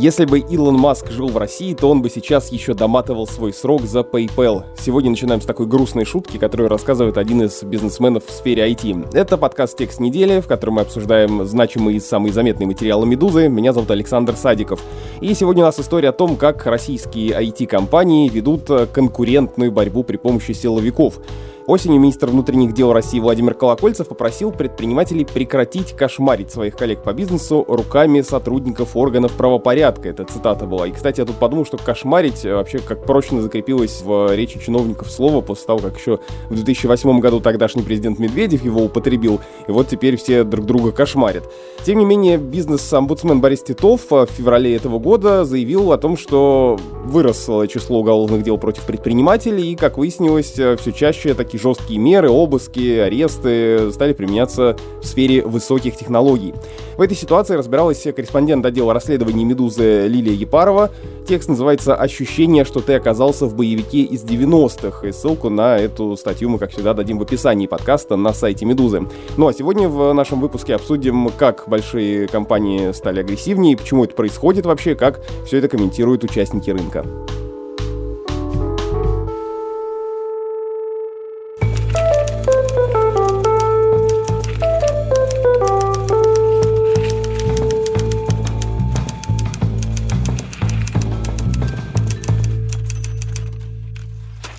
Если бы Илон Маск жил в России, то он бы сейчас еще доматывал свой срок за PayPal. Сегодня начинаем с такой грустной шутки, которую рассказывает один из бизнесменов в сфере IT. Это подкаст «Текст недели», в котором мы обсуждаем значимые и самые заметные материалы «Медузы». Меня зовут Александр Садиков. И сегодня у нас история о том, как российские IT-компании ведут конкурентную борьбу при помощи силовиков. Осенью министр внутренних дел России Владимир Колокольцев попросил предпринимателей прекратить кошмарить своих коллег по бизнесу руками сотрудников органов правопорядка. Это цитата была. И, кстати, я тут подумал, что кошмарить вообще как прочно закрепилось в речи чиновников слово после того, как еще в 2008 году тогдашний президент Медведев его употребил. И вот теперь все друг друга кошмарят. Тем не менее, бизнес-омбудсмен Борис Титов в феврале этого года заявил о том, что выросло число уголовных дел против предпринимателей, и, как выяснилось, все чаще такие жесткие меры, обыски, аресты стали применяться в сфере высоких технологий. В этой ситуации разбиралась корреспондент отдела расследований «Медузы» Лилия Епарова. Текст называется «Ощущение, что ты оказался в боевике из 90-х». И ссылку на эту статью мы, как всегда, дадим в описании подкаста на сайте «Медузы». Ну а сегодня в нашем выпуске обсудим, как большие компании стали агрессивнее, почему это происходит вообще, как все это комментируют участники рынка.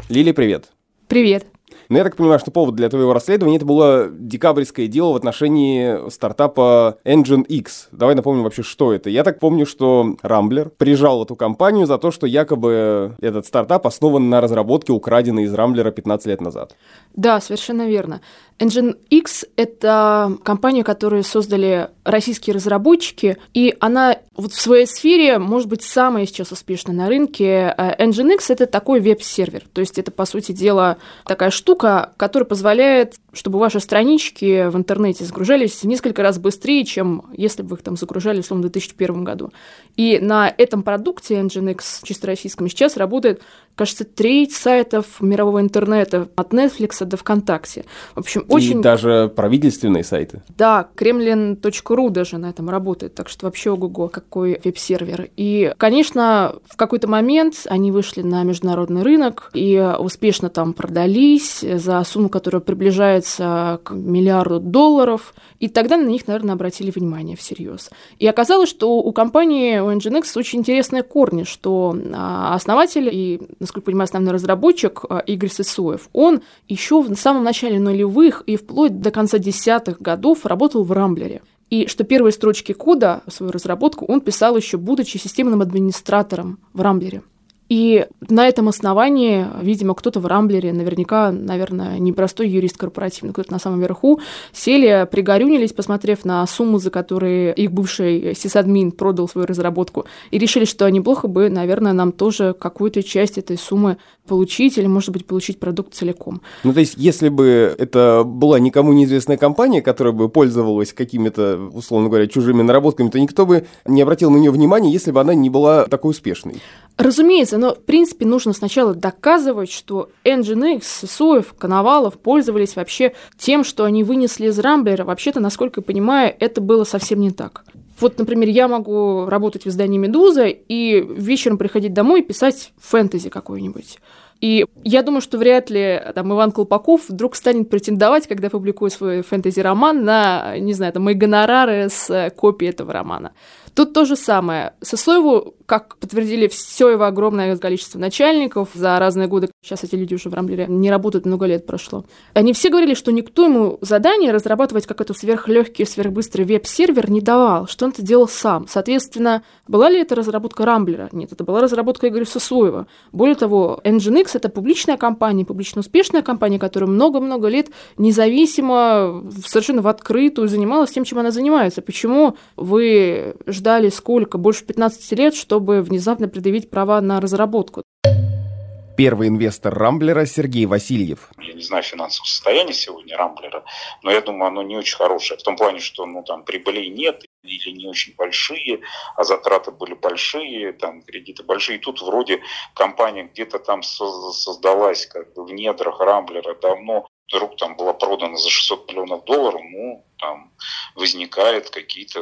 Лили, привет. Привет. Ну, я так понимаю, что повод для твоего расследования это было декабрьское дело в отношении стартапа Engine X. Давай напомним вообще, что это. Я так помню, что Рамблер прижал эту компанию за то, что якобы этот стартап основан на разработке, украденной из Рамблера 15 лет назад. Да, совершенно верно. Engine X — это компания, которую создали российские разработчики, и она вот в своей сфере может быть самая сейчас успешная на рынке. Э, Engine X — это такой веб-сервер, то есть это, по сути дела, такая штука, которая позволяет, чтобы ваши странички в интернете загружались в несколько раз быстрее, чем если бы вы их там загружали, условно, в 2001 году. И на этом продукте Engine X, чисто российском, сейчас работает кажется, треть сайтов мирового интернета от Netflix до ВКонтакте. В общем, очень... И даже правительственные сайты. Да, kremlin.ru даже на этом работает, так что вообще ого-го, какой веб-сервер. И, конечно, в какой-то момент они вышли на международный рынок и успешно там продались за сумму, которая приближается к миллиарду долларов. И тогда на них, наверное, обратили внимание всерьез. И оказалось, что у компании, у Nginx очень интересные корни, что а, основатель и насколько понимаю, основной разработчик э, Игорь Сысоев, он еще в самом начале нулевых и вплоть до конца десятых годов работал в Рамблере. И что первые строчки кода, свою разработку, он писал еще будучи системным администратором в Рамблере. И на этом основании, видимо, кто-то в Рамблере, наверняка, наверное, непростой юрист корпоративный, кто-то на самом верху, сели, пригорюнились, посмотрев на сумму, за которую их бывший сисадмин продал свою разработку, и решили, что неплохо бы, наверное, нам тоже какую-то часть этой суммы получить или, может быть, получить продукт целиком. Ну, то есть, если бы это была никому неизвестная компания, которая бы пользовалась какими-то, условно говоря, чужими наработками, то никто бы не обратил на нее внимания, если бы она не была такой успешной. Разумеется, но, в принципе, нужно сначала доказывать, что Nginx, Соев, Коновалов пользовались вообще тем, что они вынесли из Рамблера. Вообще-то, насколько я понимаю, это было совсем не так. Вот, например, я могу работать в издании «Медуза» и вечером приходить домой и писать фэнтези какой-нибудь. И я думаю, что вряд ли там, Иван Колпаков вдруг станет претендовать, когда публикует свой фэнтези-роман, на, не знаю, там, мои гонорары с копией этого романа. Тут то же самое. Сосоеву, как подтвердили все его огромное количество начальников за разные годы, сейчас эти люди уже в Рамблере не работают, много лет прошло, они все говорили, что никто ему задание разрабатывать какой-то сверхлегкий, сверхбыстрый веб-сервер не давал, что он это делал сам. Соответственно, была ли это разработка Рамблера? Нет, это была разработка Игоря Сосоева. Более того, Nginx — это публичная компания, публично успешная компания, которая много-много лет независимо, совершенно в открытую занималась тем, чем она занимается. Почему вы ждали сколько? Больше 15 лет, чтобы внезапно предъявить права на разработку. Первый инвестор Рамблера Сергей Васильев. Я не знаю финансового состояния сегодня Рамблера, но я думаю, оно не очень хорошее. В том плане, что ну, там прибылей нет или не очень большие, а затраты были большие, там кредиты большие. И тут вроде компания где-то там создалась как бы в недрах Рамблера давно, вдруг там была продана за 600 миллионов долларов, ну, там возникает какие-то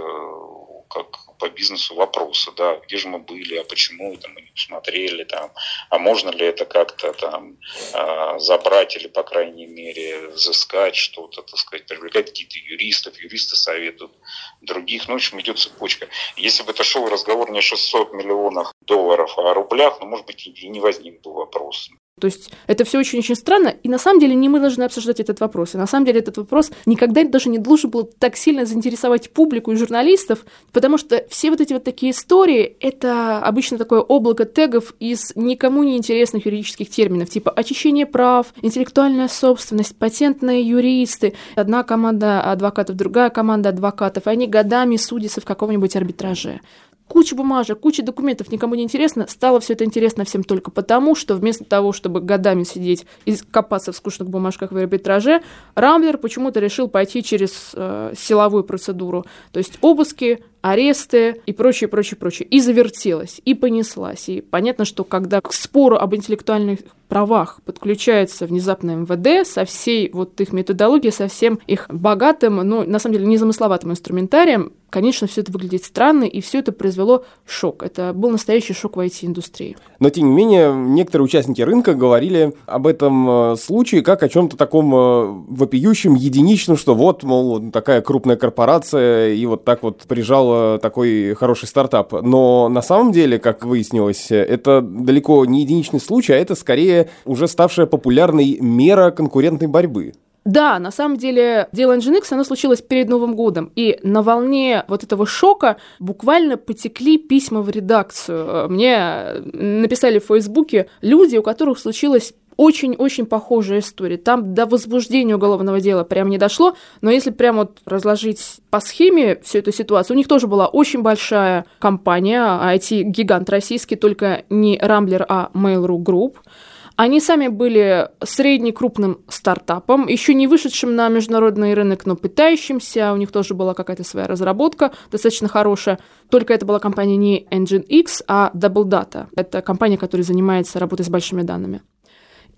как по бизнесу вопросы, да, где же мы были, а почему это мы не посмотрели, там, а можно ли это как-то там а, забрать или, по крайней мере, взыскать что-то, так сказать, привлекать какие-то юристов, юристы советуют других, ну, в общем, идет цепочка. Если бы это шел разговор не о 600 миллионах долларов, а о рублях, ну, может быть, и не возник бы вопрос. То есть это все очень-очень странно, и на самом деле не мы должны обсуждать этот вопрос. И на самом деле этот вопрос никогда даже не должен был так сильно заинтересовать публику и журналистов, потому что все вот эти вот такие истории — это обычно такое облако тегов из никому не интересных юридических терминов, типа очищение прав, интеллектуальная собственность, патентные юристы. Одна команда адвокатов, другая команда адвокатов, и они годами судятся в каком-нибудь арбитраже куча бумажек, куча документов, никому не интересно. Стало все это интересно всем только потому, что вместо того, чтобы годами сидеть и копаться в скучных бумажках в арбитраже, Рамблер почему-то решил пойти через э, силовую процедуру. То есть обыски, аресты и прочее, прочее, прочее. И завертелась, и понеслась. И понятно, что когда к спору об интеллектуальных правах подключается внезапно МВД со всей вот их методологией, со всем их богатым, ну, на самом деле, незамысловатым инструментарием, конечно, все это выглядит странно, и все это произвело шок. Это был настоящий шок в IT-индустрии. Но, тем не менее, некоторые участники рынка говорили об этом э, случае как о чем-то таком э, вопиющем, единичном, что вот, мол, такая крупная корпорация, и вот так вот прижала такой хороший стартап. Но на самом деле, как выяснилось, это далеко не единичный случай, а это скорее уже ставшая популярной мера конкурентной борьбы. Да, на самом деле дело Nginx, оно случилось перед Новым годом, и на волне вот этого шока буквально потекли письма в редакцию. Мне написали в Фейсбуке люди, у которых случилось очень-очень похожая история. Там до возбуждения уголовного дела прям не дошло, но если прям вот разложить по схеме всю эту ситуацию, у них тоже была очень большая компания, IT-гигант российский, только не Рамблер, а Mail.ru Group. Они сами были средне-крупным стартапом, еще не вышедшим на международный рынок, но пытающимся. У них тоже была какая-то своя разработка, достаточно хорошая. Только это была компания не Engine X, а Double Data. Это компания, которая занимается работой с большими данными.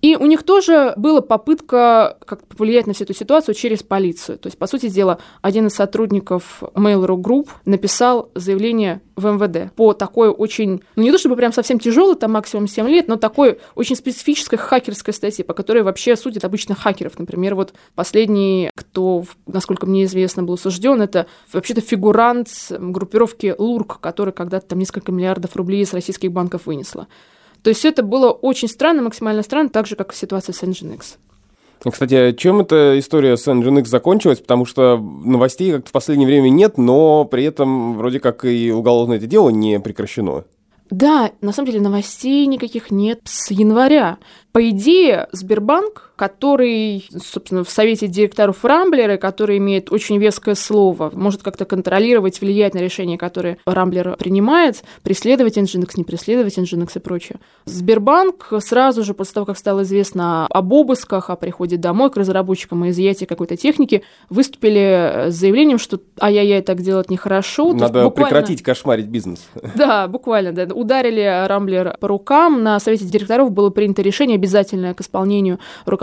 И у них тоже была попытка как повлиять на всю эту ситуацию через полицию. То есть, по сути дела, один из сотрудников Mail.ru Group написал заявление в МВД по такой очень, ну не то чтобы прям совсем тяжелый, там максимум 7 лет, но такой очень специфической хакерской статьи, по которой вообще судят обычно хакеров. Например, вот последний, кто, насколько мне известно, был осужден, это вообще-то фигурант группировки ЛУРК, который когда-то там несколько миллиардов рублей из российских банков вынесла. То есть это было очень странно, максимально странно, так же, как и ситуация с Nginx. Кстати, а чем эта история с Nginx закончилась? Потому что новостей как-то в последнее время нет, но при этом вроде как и уголовное это дело не прекращено. Да, на самом деле новостей никаких нет с января. По идее, Сбербанк, который, собственно, в совете директоров Рамблера, который имеет очень веское слово, может как-то контролировать, влиять на решения, которые Рамблер принимает, преследовать Nginx, не преследовать Nginx и прочее. Сбербанк сразу же после того, как стало известно об обысках, о приходе домой к разработчикам и изъятии какой-то техники, выступили с заявлением, что ай-яй-яй, так делать нехорошо. Надо буквально... прекратить кошмарить бизнес. Да, буквально, да. Ударили Рамблер по рукам. На совете директоров было принято решение обязательное к исполнению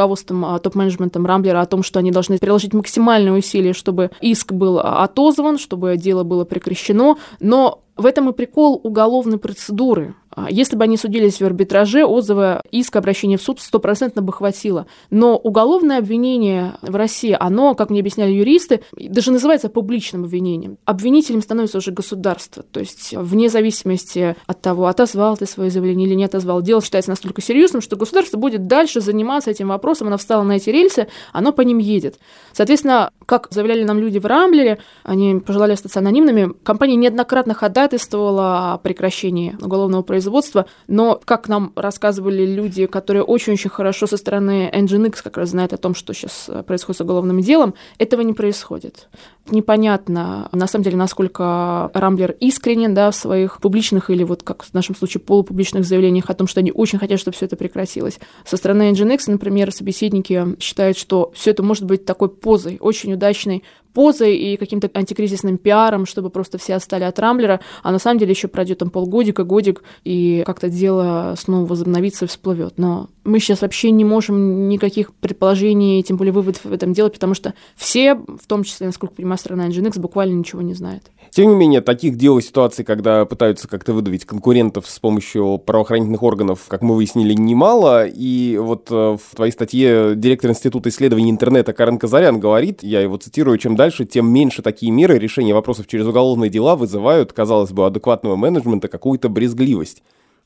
руководством а, топ-менеджментом Рамблера о том, что они должны приложить максимальные усилия, чтобы иск был а, отозван, чтобы дело было прекращено. Но в этом и прикол уголовной процедуры. А если бы они судились в арбитраже, отзывы иска обращения в суд стопроцентно бы хватило. Но уголовное обвинение в России, оно, как мне объясняли юристы, даже называется публичным обвинением. Обвинителем становится уже государство. То есть вне зависимости от того, отозвал ты свое заявление или не отозвал, дело считается настолько серьезным, что государство будет дальше заниматься этим вопросом, оно встало на эти рельсы, оно по ним едет. Соответственно, как заявляли нам люди в Рамблере, они пожелали остаться анонимными, компания неоднократно ходатайствовала о прекращении уголовного производства производства, но, как нам рассказывали люди, которые очень-очень хорошо со стороны Nginx как раз знают о том, что сейчас э, происходит с уголовным делом, этого не происходит. Непонятно, на самом деле, насколько Рамблер искренен да, в своих публичных или, вот как в нашем случае, полупубличных заявлениях о том, что они очень хотят, чтобы все это прекратилось. Со стороны Nginx, например, собеседники считают, что все это может быть такой позой, очень удачной позой и каким-то антикризисным пиаром, чтобы просто все отстали от Рамблера, а на самом деле еще пройдет там полгодика, годик, и как-то дело снова возобновится и всплывет. Но мы сейчас вообще не можем никаких предположений, тем более выводов в этом делать, потому что все, в том числе, насколько понимаю, страна Nginx, буквально ничего не знает. Тем не менее, таких дел и ситуаций, когда пытаются как-то выдавить конкурентов с помощью правоохранительных органов, как мы выяснили, немало. И вот э, в твоей статье директор Института исследований интернета Карен Казарян говорит, я его цитирую, чем дальше, тем меньше такие меры решения вопросов через уголовные дела вызывают, казалось бы, адекватного менеджмента какую-то брезгливость.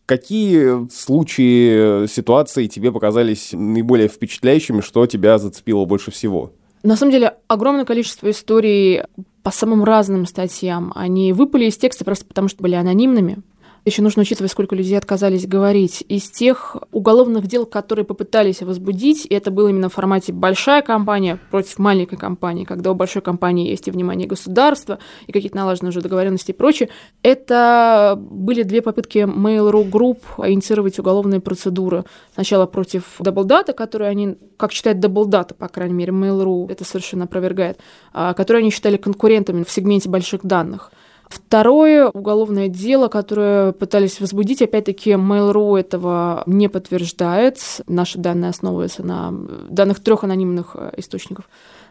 Какие случаи, ситуации тебе показались наиболее впечатляющими, что тебя зацепило больше всего? На самом деле, огромное количество историй по самым разным статьям. Они выпали из текста просто потому, что были анонимными. Еще нужно учитывать, сколько людей отказались говорить. Из тех уголовных дел, которые попытались возбудить, это было именно в формате большая компания против маленькой компании, когда у большой компании есть и внимание государства, и какие-то налаженные уже договоренности и прочее, это были две попытки Mail.ru Group инициировать уголовные процедуры. Сначала против Double Data, которые они, как считают Double Data, по крайней мере, Mail.ru это совершенно опровергает, а, которые они считали конкурентами в сегменте больших данных. Второе уголовное дело, которое пытались возбудить, опять-таки Mail.ru этого не подтверждает. Наши данные основываются на данных трех анонимных э, источников.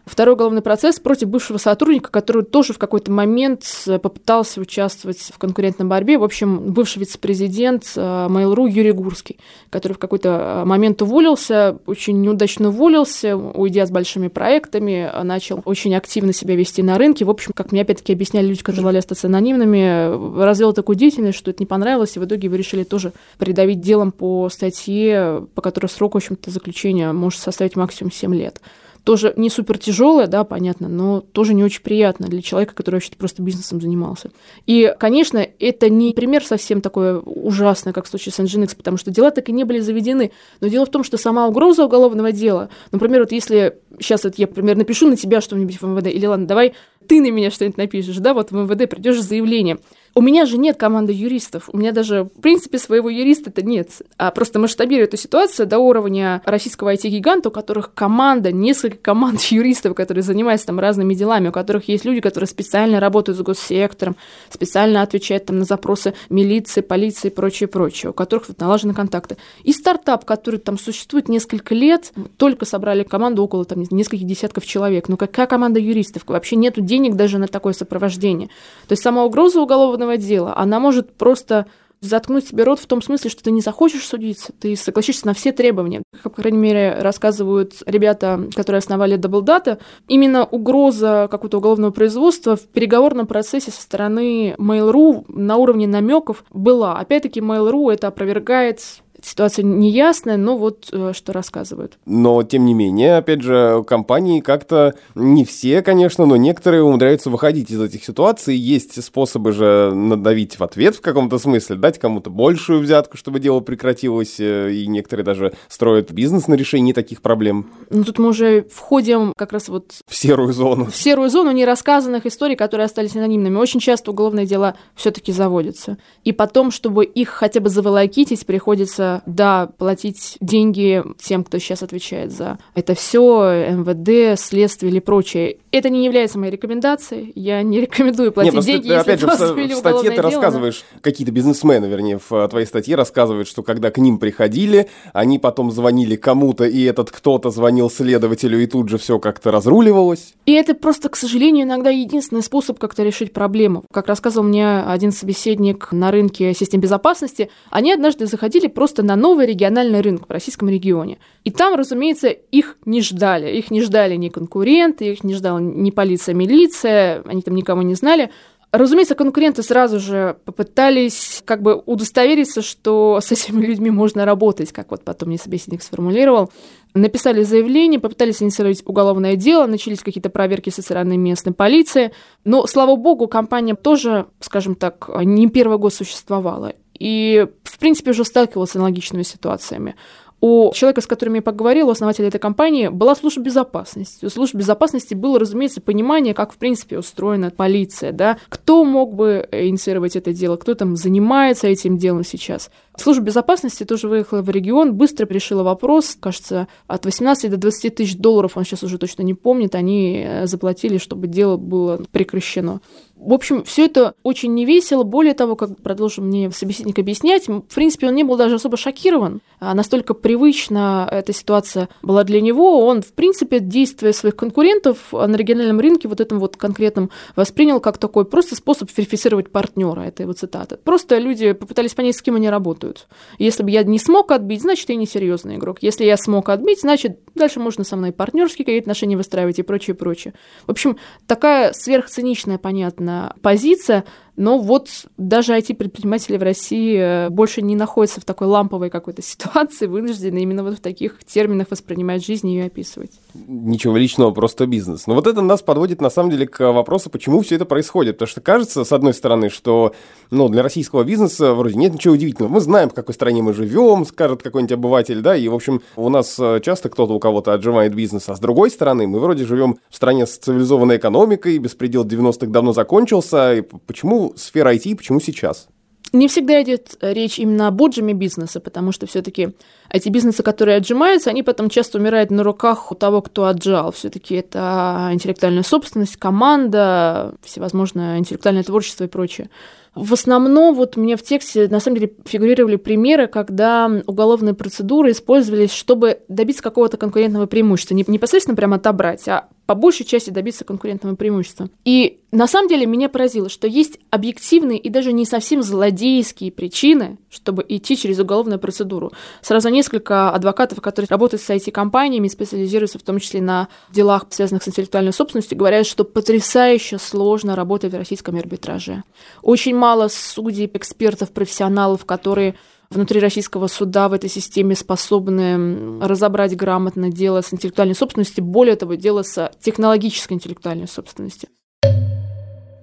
Второй уголовный процесс против бывшего сотрудника, который тоже в какой-то момент э, попытался участвовать в конкурентной борьбе. В общем, бывший вице-президент э, Mail.ru Юрий Гурский, который в какой-то момент уволился, очень неудачно уволился, уйдя с большими проектами, начал очень активно себя вести на рынке. В общем, как мне опять-таки объясняли люди, которые желали остаться анонимными, развел такую деятельность, что это не понравилось, и в итоге вы решили тоже придавить делом по статье, по которой срок, в общем-то, заключения может составить максимум 7 лет тоже не супер тяжелое, да, понятно, но тоже не очень приятно для человека, который вообще просто бизнесом занимался. И, конечно, это не пример совсем такой ужасный, как в случае с Nginx, потому что дела так и не были заведены. Но дело в том, что сама угроза уголовного дела, например, вот если сейчас вот я, например, напишу на тебя что-нибудь в МВД, или ладно, давай ты на меня что-нибудь напишешь, да, вот в МВД придешь с заявлением. У меня же нет команды юристов. У меня даже, в принципе, своего юриста-то нет. А просто масштабирую эту ситуацию до уровня российского IT-гиганта, у которых команда, несколько команд юристов, которые занимаются там разными делами, у которых есть люди, которые специально работают с госсектором, специально отвечают там на запросы милиции, полиции и прочее, прочее, у которых вот налажены контакты. И стартап, который там существует несколько лет, только собрали команду около там нескольких десятков человек. Ну какая команда юристов? Вообще нету денег даже на такое сопровождение. То есть сама угроза уголовного дела, она может просто заткнуть себе рот в том смысле, что ты не захочешь судиться, ты согласишься на все требования. Как, по крайней мере, рассказывают ребята, которые основали Double Data, именно угроза какого-то уголовного производства в переговорном процессе со стороны Mail.ru на уровне намеков была. Опять-таки, Mail.ru это опровергает ситуация неясная, но вот э, что рассказывают. Но, тем не менее, опять же, компании как-то, не все, конечно, но некоторые умудряются выходить из этих ситуаций. Есть способы же надавить в ответ в каком-то смысле, дать кому-то большую взятку, чтобы дело прекратилось, э, и некоторые даже строят бизнес на решении таких проблем. Ну, тут мы уже входим как раз вот... В серую зону. В серую зону нерассказанных историй, которые остались анонимными. Очень часто уголовные дела все таки заводятся. И потом, чтобы их хотя бы заволокитить, приходится да, платить деньги тем, кто сейчас отвечает за это все, МВД, следствие или прочее. Это не является моей рекомендацией. Я не рекомендую платить Нет, деньги, ты, если опять же, в, в статье ты дело, рассказываешь, да? какие-то бизнесмены, вернее, в твоей статье рассказывают, что когда к ним приходили, они потом звонили кому-то, и этот кто-то звонил следователю, и тут же все как-то разруливалось. И это просто, к сожалению, иногда единственный способ как-то решить проблему. Как рассказывал мне один собеседник на рынке систем безопасности, они однажды заходили просто просто на новый региональный рынок в российском регионе. И там, разумеется, их не ждали. Их не ждали ни конкуренты, их не ждала ни полиция, милиция, они там никого не знали. Разумеется, конкуренты сразу же попытались как бы удостовериться, что с этими людьми можно работать, как вот потом мне собеседник сформулировал. Написали заявление, попытались инициировать уголовное дело, начались какие-то проверки со стороны местной полиции. Но, слава богу, компания тоже, скажем так, не первый год существовала и, в принципе, уже сталкивался с аналогичными ситуациями. у человека, с которым я поговорила, основателя этой компании, была служба безопасности. У службы безопасности было, разумеется, понимание, как, в принципе, устроена полиция, да, кто мог бы инициировать это дело, кто там занимается этим делом сейчас. Служба безопасности тоже выехала в регион, быстро решила вопрос, кажется, от 18 до 20 тысяч долларов, он сейчас уже точно не помнит, они э, заплатили, чтобы дело было прекращено. В общем, все это очень невесело. Более того, как продолжил мне собеседник объяснять, в принципе, он не был даже особо шокирован. А настолько привычна эта ситуация была для него. Он, в принципе, действия своих конкурентов на региональном рынке вот этом вот конкретном воспринял как такой просто способ верифицировать партнера. Это его цитата. Просто люди попытались понять, с кем они работают. Если бы я не смог отбить, значит, я не серьезный игрок. Если я смог отбить, значит, дальше можно со мной партнерские какие-то отношения выстраивать и прочее, прочее. В общем, такая сверхциничная, понятно, позиция, но вот даже IT-предприниматели в России э, больше не находятся в такой ламповой какой-то ситуации, вынуждены именно вот в таких терминах воспринимать жизнь и ее описывать. Ничего личного, просто бизнес. Но вот это нас подводит на самом деле к вопросу, почему все это происходит. Потому что кажется, с одной стороны, что ну, для российского бизнеса вроде нет ничего удивительного. Мы знаем, в какой стране мы живем, скажет какой-нибудь обыватель, да, и, в общем, у нас э, часто кто-то у кого-то отжимает бизнес. А с другой стороны, мы вроде живем в стране с цивилизованной экономикой, беспредел 90-х давно закончился. И почему сфера IT, почему сейчас? Не всегда идет речь именно об отжиме бизнеса, потому что все-таки эти бизнесы, которые отжимаются, они потом часто умирают на руках у того, кто отжал. Все-таки это интеллектуальная собственность, команда, всевозможное интеллектуальное творчество и прочее. В основном вот мне в тексте на самом деле фигурировали примеры, когда уголовные процедуры использовались, чтобы добиться какого-то конкурентного преимущества. Не непосредственно прямо отобрать, а по большей части добиться конкурентного преимущества. И на самом деле меня поразило, что есть объективные и даже не совсем злодейские причины, чтобы идти через уголовную процедуру. Сразу несколько адвокатов, которые работают с IT-компаниями, специализируются в том числе на делах, связанных с интеллектуальной собственностью, говорят, что потрясающе сложно работать в российском арбитраже. Очень мало судей, экспертов, профессионалов, которые внутри российского суда в этой системе способны разобрать грамотно дело с интеллектуальной собственностью, более того, дело с технологической интеллектуальной собственностью.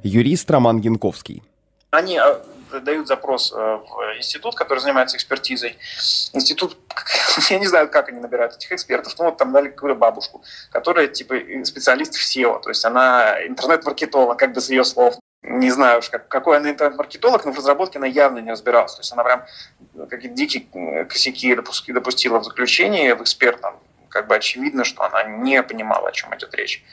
Юрист Роман Янковский. Они а, дают запрос э, в институт, который занимается экспертизой. Институт, я не знаю, как они набирают этих экспертов, но вот там дали какую-то бабушку, которая типа специалист в SEO, то есть она интернет-маркетолог, как бы с ее слов не знаю уж, как, какой она интернет-маркетолог, но в разработке она явно не разбиралась. То есть она прям какие-то дикие косяки допустила в заключении, в экспертном. Как бы очевидно, что она не понимала, о чем идет речь.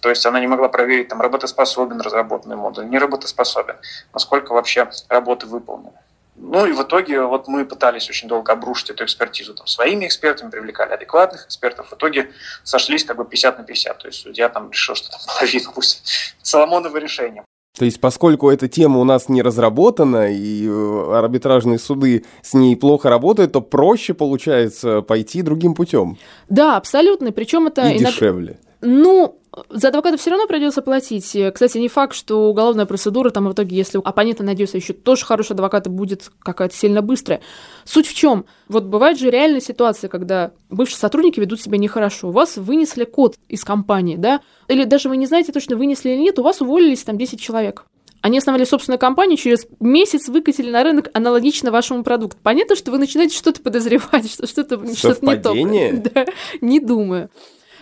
То есть она не могла проверить, там, работоспособен разработанный модуль, не работоспособен, насколько вообще работы выполнены. Ну и в итоге вот мы пытались очень долго обрушить эту экспертизу там, своими экспертами, привлекали адекватных экспертов. В итоге сошлись как бы 50 на 50. То есть судья там решил, что там половину пусть Соломоново решение. То есть, поскольку эта тема у нас не разработана, и э, арбитражные суды с ней плохо работают, то проще получается пойти другим путем. Да, абсолютно. Причем это и иногда... дешевле. Ну, за адвоката все равно придется платить. Кстати, не факт, что уголовная процедура там в итоге, если оппонента найдется еще тоже хороший адвокат, будет какая-то сильно быстрая. Суть в чем? Вот бывает же реальная ситуация, когда бывшие сотрудники ведут себя нехорошо. У вас вынесли код из компании, да? Или даже вы не знаете точно, вынесли или нет, у вас уволились там 10 человек. Они основали собственную компанию, через месяц выкатили на рынок аналогично вашему продукту. Понятно, что вы начинаете что-то подозревать, что что-то что не то. Да, не думаю.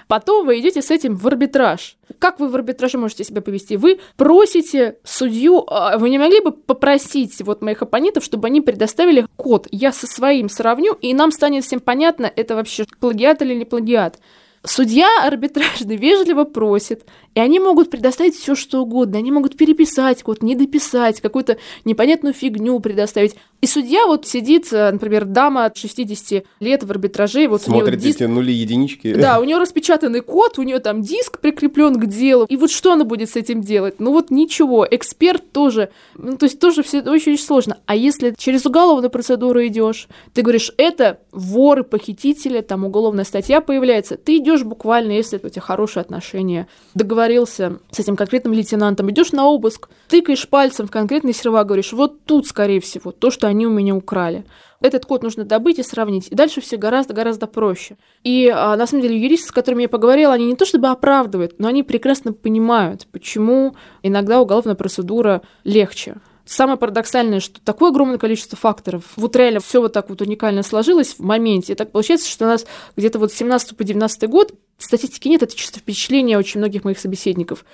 Потом вы идете с этим в арбитраж. Как вы в арбитраже можете себя повести? Вы просите судью, а, вы не могли бы попросить вот моих оппонентов, чтобы они предоставили код. Я со своим сравню, и нам станет всем понятно, это вообще плагиат или не плагиат. Судья арбитражный вежливо просит, и они могут предоставить все, что угодно. Они могут переписать код, не дописать, какую-то непонятную фигню предоставить. И судья вот сидит, э, например, дама от 60 лет в арбитраже. Вот Смотрит диск... эти нули, единички. Да, у нее распечатанный код, у нее там диск прикреплен к делу. И вот что она будет с этим делать? Ну вот ничего. Эксперт тоже. Ну, то есть тоже все очень, очень сложно. А если через уголовную процедуру идешь, ты говоришь, это воры, похитители, там уголовная статья появляется, ты идешь буквально, если у тебя хорошие отношения, договорился с этим конкретным лейтенантом, идешь на обыск, тыкаешь пальцем в конкретный сервак, говоришь, вот тут, скорее всего, то, что они у меня украли. Этот код нужно добыть и сравнить. И дальше все гораздо-гораздо проще. И а, на самом деле юристы, с которыми я поговорила, они не то чтобы оправдывают, но они прекрасно понимают, почему иногда уголовная процедура легче. Самое парадоксальное, что такое огромное количество факторов. Вот реально все вот так вот уникально сложилось в моменте. И так получается, что у нас где-то вот с 17 по 19 год статистики нет, это чисто впечатление очень многих моих собеседников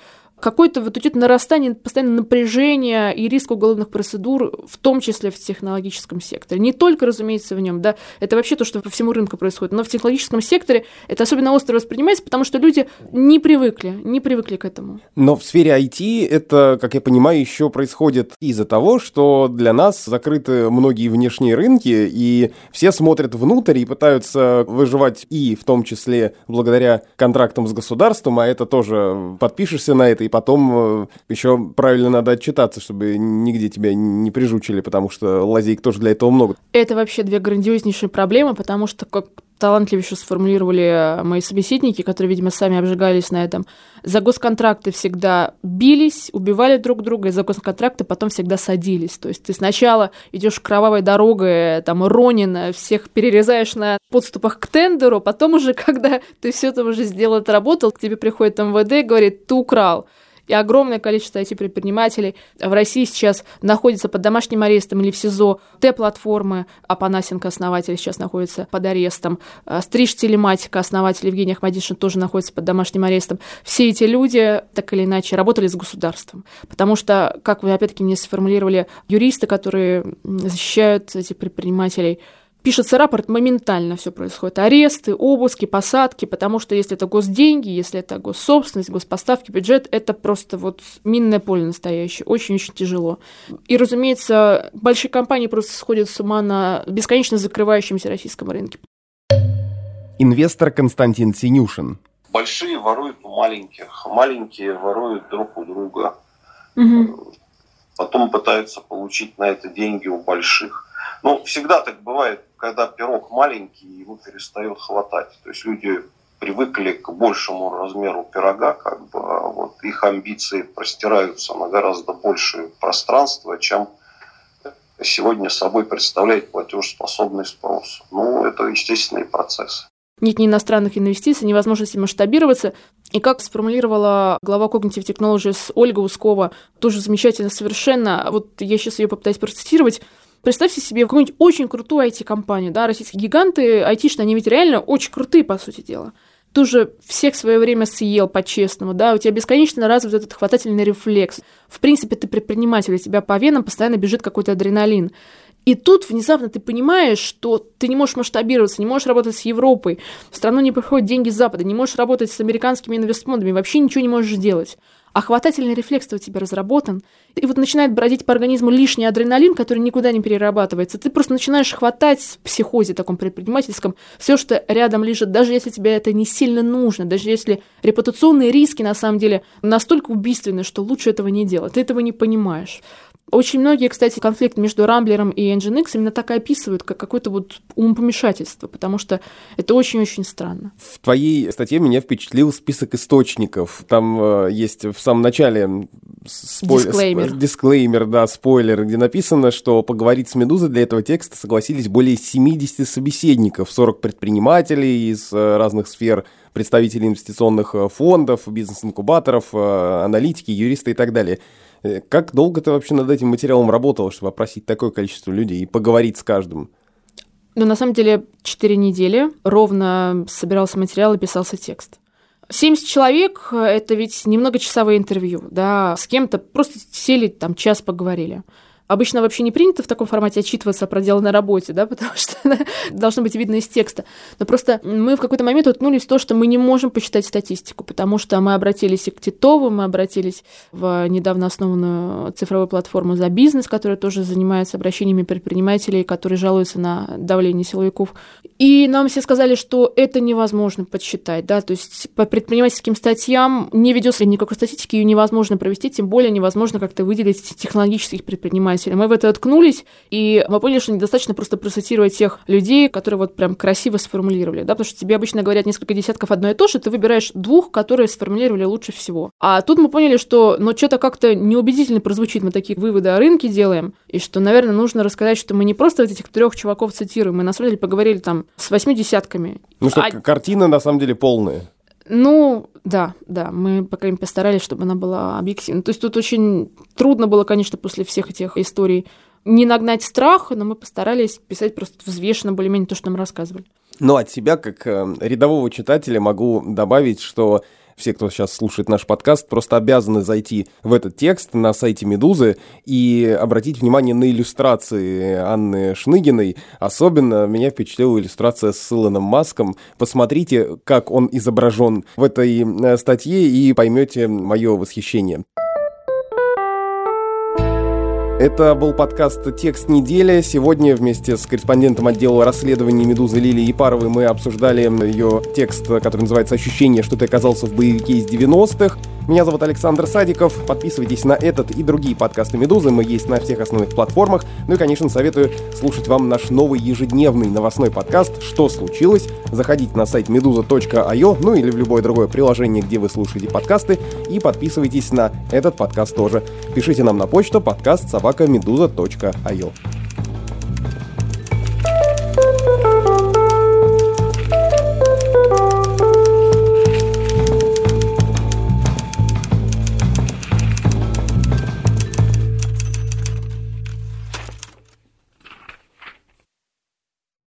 какое-то вот идет нарастание постоянно напряжения и риск уголовных процедур, в том числе в технологическом секторе. Не только, разумеется, в нем, да, это вообще то, что по всему рынку происходит, но в технологическом секторе это особенно остро воспринимается, потому что люди не привыкли, не привыкли к этому. Но в сфере IT это, как я понимаю, еще происходит из-за того, что для нас закрыты многие внешние рынки, и все смотрят внутрь и пытаются выживать и в том числе благодаря контрактам с государством, а это тоже подпишешься на это и потом э, еще правильно надо отчитаться, чтобы нигде тебя не прижучили, потому что лазейк тоже для этого много. Это вообще две грандиознейшие проблемы, потому что, как талантливейше сформулировали мои собеседники, которые, видимо, сами обжигались на этом. За госконтракты всегда бились, убивали друг друга, и за госконтракты потом всегда садились. То есть ты сначала идешь кровавой дорогой, там, Ронина, всех перерезаешь на подступах к тендеру, потом уже, когда ты все это уже сделал, отработал, к тебе приходит МВД и говорит, ты украл и огромное количество IT-предпринимателей в России сейчас находится под домашним арестом или в СИЗО. Т-платформы, Апанасенко, основатель, сейчас находится под арестом. А, Стриж Телематика, основатель Евгений Ахмадишин, тоже находится под домашним арестом. Все эти люди, так или иначе, работали с государством. Потому что, как вы опять-таки мне сформулировали, юристы, которые защищают этих предпринимателей, пишется рапорт, моментально все происходит. Аресты, обыски, посадки, потому что если это госденьги, если это госсобственность, господставки, бюджет, это просто вот минное поле настоящее. Очень-очень тяжело. И, разумеется, большие компании просто сходят с ума на бесконечно закрывающемся российском рынке. Инвестор Константин Синюшин. Большие воруют у маленьких, маленькие воруют друг у друга. Угу. Потом пытаются получить на это деньги у больших. Ну, всегда так бывает когда пирог маленький, его перестает хватать. То есть люди привыкли к большему размеру пирога, как бы, а вот их амбиции простираются на гораздо большее пространство, чем сегодня собой представляет платежеспособный спрос. Ну, это естественный процесс. Нет ни иностранных инвестиций, ни возможности масштабироваться. И как сформулировала глава Cognitive Technologies Ольга Ускова, тоже замечательно совершенно, вот я сейчас ее попытаюсь процитировать, Представьте себе какую-нибудь очень крутую IT-компанию, да, российские гиганты айтишные, они ведь реально очень крутые, по сути дела. Ты уже всех свое время съел по-честному, да, у тебя бесконечно развит этот хватательный рефлекс. В принципе, ты предприниматель, у тебя по венам постоянно бежит какой-то адреналин. И тут внезапно ты понимаешь, что ты не можешь масштабироваться, не можешь работать с Европой, в страну не приходят деньги с Запада, не можешь работать с американскими инвестфондами, вообще ничего не можешь делать а хватательный рефлекс у тебя разработан, и вот начинает бродить по организму лишний адреналин, который никуда не перерабатывается. Ты просто начинаешь хватать в психозе таком предпринимательском все, что рядом лежит, даже если тебе это не сильно нужно, даже если репутационные риски на самом деле настолько убийственны, что лучше этого не делать. Ты этого не понимаешь. Очень многие, кстати, конфликт между Рамблером и Nginx именно так и описывают, как какое-то вот умопомешательство, потому что это очень-очень странно. В твоей статье меня впечатлил список источников. Там э, есть в самом начале спой... дисклеймер. дисклеймер, да, спойлер, где написано, что поговорить с «Медузой» для этого текста согласились более 70 собеседников, 40 предпринимателей из э, разных сфер, представителей инвестиционных э, фондов, бизнес-инкубаторов, э, аналитики, юристы и так далее. Э, как долго ты вообще над этим материалом работала, чтобы опросить такое количество людей и поговорить с каждым? Ну, на самом деле, 4 недели ровно собирался материал и писался текст. 70 человек – это ведь немного часовое интервью, да, с кем-то просто сели, там, час поговорили. Обычно вообще не принято в таком формате отчитываться о проделанной работе, да, потому что должно быть видно из текста. Но просто мы в какой-то момент уткнулись в то, что мы не можем посчитать статистику, потому что мы обратились и к Титову, мы обратились в недавно основанную цифровую платформу «За бизнес», которая тоже занимается обращениями предпринимателей, которые жалуются на давление силовиков. И нам все сказали, что это невозможно подсчитать, да, то есть по предпринимательским статьям не ведется никакой статистики, ее невозможно провести, тем более невозможно как-то выделить технологических предпринимателей предпринимателя. Мы в это откнулись, и мы поняли, что недостаточно просто процитировать тех людей, которые вот прям красиво сформулировали, да, потому что тебе обычно говорят несколько десятков одно и то же, ты выбираешь двух, которые сформулировали лучше всего. А тут мы поняли, что, ну, что-то как-то неубедительно прозвучит, мы такие выводы о рынке делаем, и что, наверное, нужно рассказать, что мы не просто вот этих трех чуваков цитируем, мы на самом деле поговорили там с восьми десятками. Ну что, а... картина на самом деле полная. Ну, да, да, мы, по крайней мере, постарались, чтобы она была объективна. То есть тут очень трудно было, конечно, после всех этих историй не нагнать страха, но мы постарались писать просто взвешенно более-менее то, что нам рассказывали. Ну, от себя, как э, рядового читателя, могу добавить, что все, кто сейчас слушает наш подкаст, просто обязаны зайти в этот текст на сайте «Медузы» и обратить внимание на иллюстрации Анны Шныгиной. Особенно меня впечатлила иллюстрация с Илоном Маском. Посмотрите, как он изображен в этой э, статье, и поймете мое восхищение. Это был подкаст «Текст недели». Сегодня вместе с корреспондентом отдела расследований «Медузы» Лилией Епаровой мы обсуждали ее текст, который называется «Ощущение, что ты оказался в боевике из 90-х». Меня зовут Александр Садиков. Подписывайтесь на этот и другие подкасты «Медузы». Мы есть на всех основных платформах. Ну и, конечно, советую слушать вам наш новый ежедневный новостной подкаст «Что случилось?». Заходите на сайт meduza.io, ну или в любое другое приложение, где вы слушаете подкасты, и подписывайтесь на этот подкаст тоже. Пишите нам на почту подкаст собака meduza.io.